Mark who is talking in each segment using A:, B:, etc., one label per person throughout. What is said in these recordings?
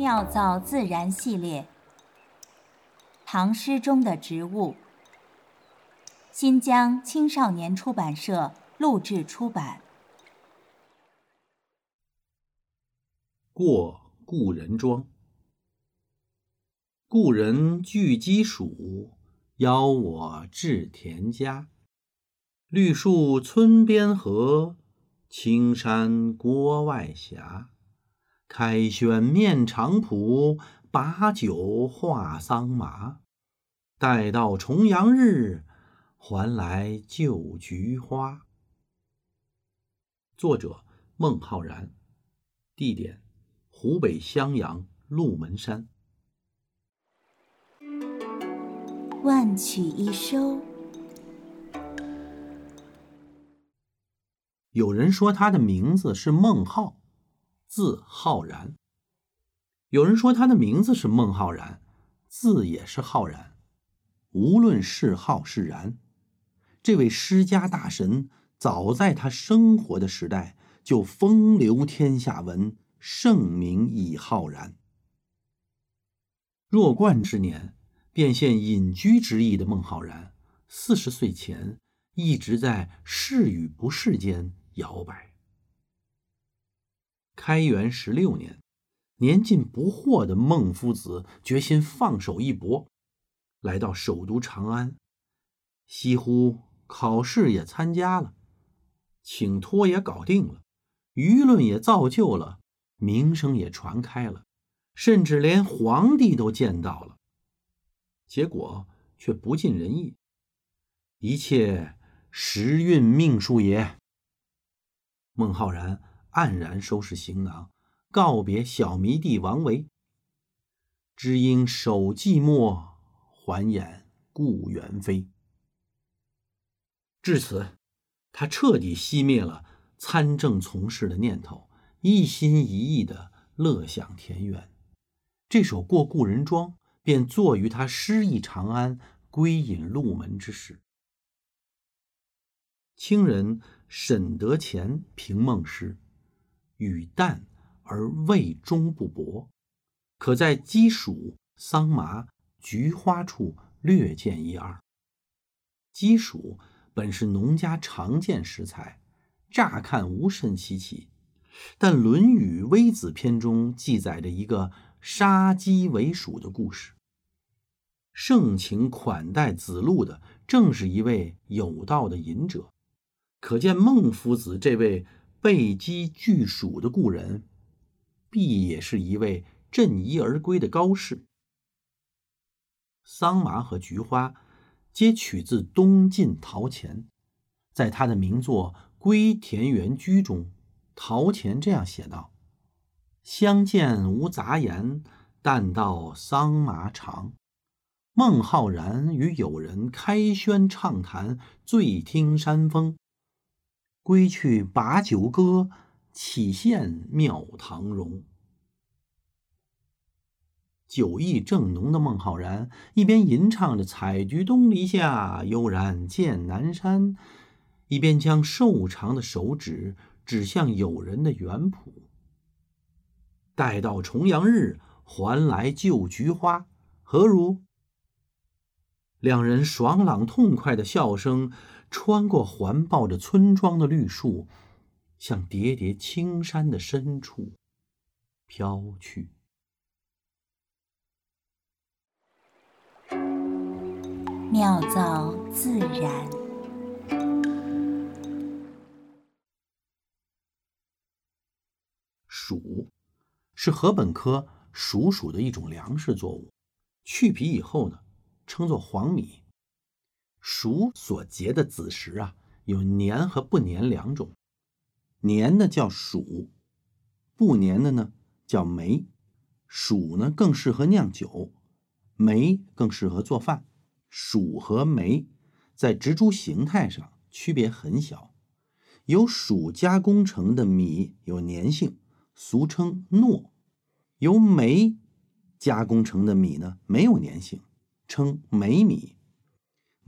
A: 妙造自然系列，唐诗中的植物。新疆青少年出版社录制出版。
B: 过故人庄，故人具鸡黍，邀我至田家。绿树村边合，青山郭外斜。开轩面场圃，把酒话桑麻。待到重阳日，还来就菊花。作者：孟浩然，地点：湖北襄阳鹿门山。
A: 万曲一收。
B: 有人说他的名字是孟浩，字浩然；有人说他的名字是孟浩然，字也是浩然。无论是浩是然，这位诗家大神早在他生活的时代就风流天下闻，盛名已浩然。弱冠之年便现隐居之意的孟浩然，四十岁前一直在是与不是间。摇摆。开元十六年，年近不惑的孟夫子决心放手一搏，来到首都长安，西乎考试也参加了，请托也搞定了，舆论也造就了，名声也传开了，甚至连皇帝都见到了。结果却不尽人意，一切时运命数也。孟浩然黯然收拾行囊，告别小迷弟王维。只应守寂寞，还掩故园飞。至此，他彻底熄灭了参政从事的念头，一心一意的乐享田园。这首《过故人庄》便作于他失意长安、归隐鹿门之时。清人。沈德潜评孟诗：“与淡而味中不薄，可在鸡黍、桑麻、菊花处略见一二。鸡黍本是农家常见食材，乍看无甚稀奇，但《论语·微子》篇中记载着一个杀鸡为黍的故事。盛情款待子路的，正是一位有道的隐者。”可见孟夫子这位被鸡拒黍的故人，必也是一位振衣而归的高士。桑麻和菊花皆取自东晋陶潜，在他的名作《归田园居》中，陶潜这样写道：“相见无杂言，但道桑麻长。孟浩然与友人开轩畅谈，醉听山风。”归去把酒歌，岂羡庙堂荣。酒意正浓的孟浩然，一边吟唱着“采菊东篱下，悠然见南山”，一边将瘦长的手指指向友人的园圃。待到重阳日，还来就菊花，何如？两人爽朗痛快的笑声。穿过环抱着村庄的绿树，向叠叠青山的深处飘去。
A: 妙造自然。
B: 黍是禾本科黍属的一种粮食作物，去皮以后呢，称作黄米。黍所结的子实啊，有粘和不粘两种，粘的叫黍，不粘的呢叫梅。黍呢更适合酿酒，梅更适合做饭。黍和梅在植株形态上区别很小，由黍加工成的米有粘性，俗称糯；由梅加工成的米呢没有粘性，称梅米。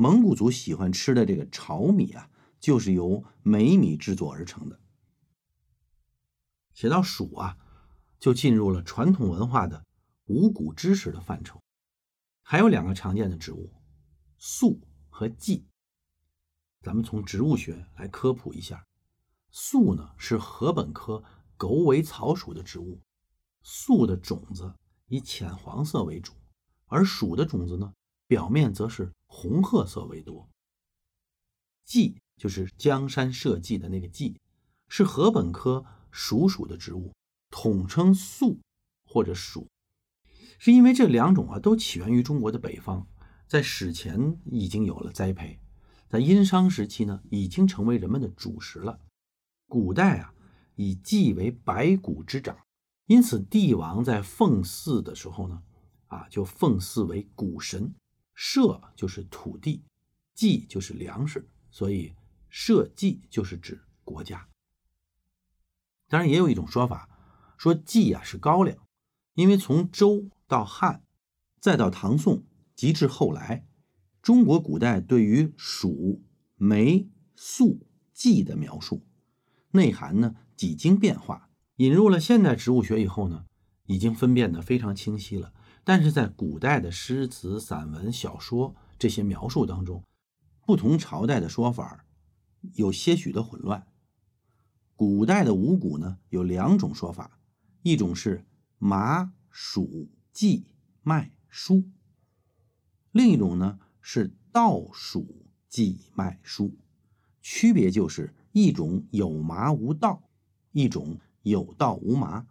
B: 蒙古族喜欢吃的这个炒米啊，就是由梅米制作而成的。写到黍啊，就进入了传统文化的五谷知识的范畴。还有两个常见的植物，粟和稷。咱们从植物学来科普一下，粟呢是禾本科狗尾草属的植物，粟的种子以浅黄色为主，而黍的种子呢表面则是红褐色为多。稷就是江山社稷的那个稷，是禾本科黍属的植物，统称粟或者黍，是因为这两种啊都起源于中国的北方，在史前已经有了栽培。在殷商时期呢，已经成为人们的主食了。古代啊，以稷为百谷之长，因此帝王在奉祀的时候呢，啊，就奉祀为谷神。社就是土地，稷就是粮食，所以社稷就是指国家。当然，也有一种说法，说稷啊是高粱，因为从周到汉，再到唐宋，及至后来。中国古代对于黍、梅、粟、稷的描述内涵呢，几经变化。引入了现代植物学以后呢，已经分辨得非常清晰了。但是在古代的诗词、散文、小说这些描述当中，不同朝代的说法有些许的混乱。古代的五谷呢，有两种说法，一种是麻、黍、稷、麦、菽，另一种呢。是稻黍稷麦菽，区别就是一种有麻无稻，一种有稻无麻。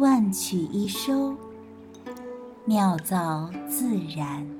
A: 万曲一收，妙造自然。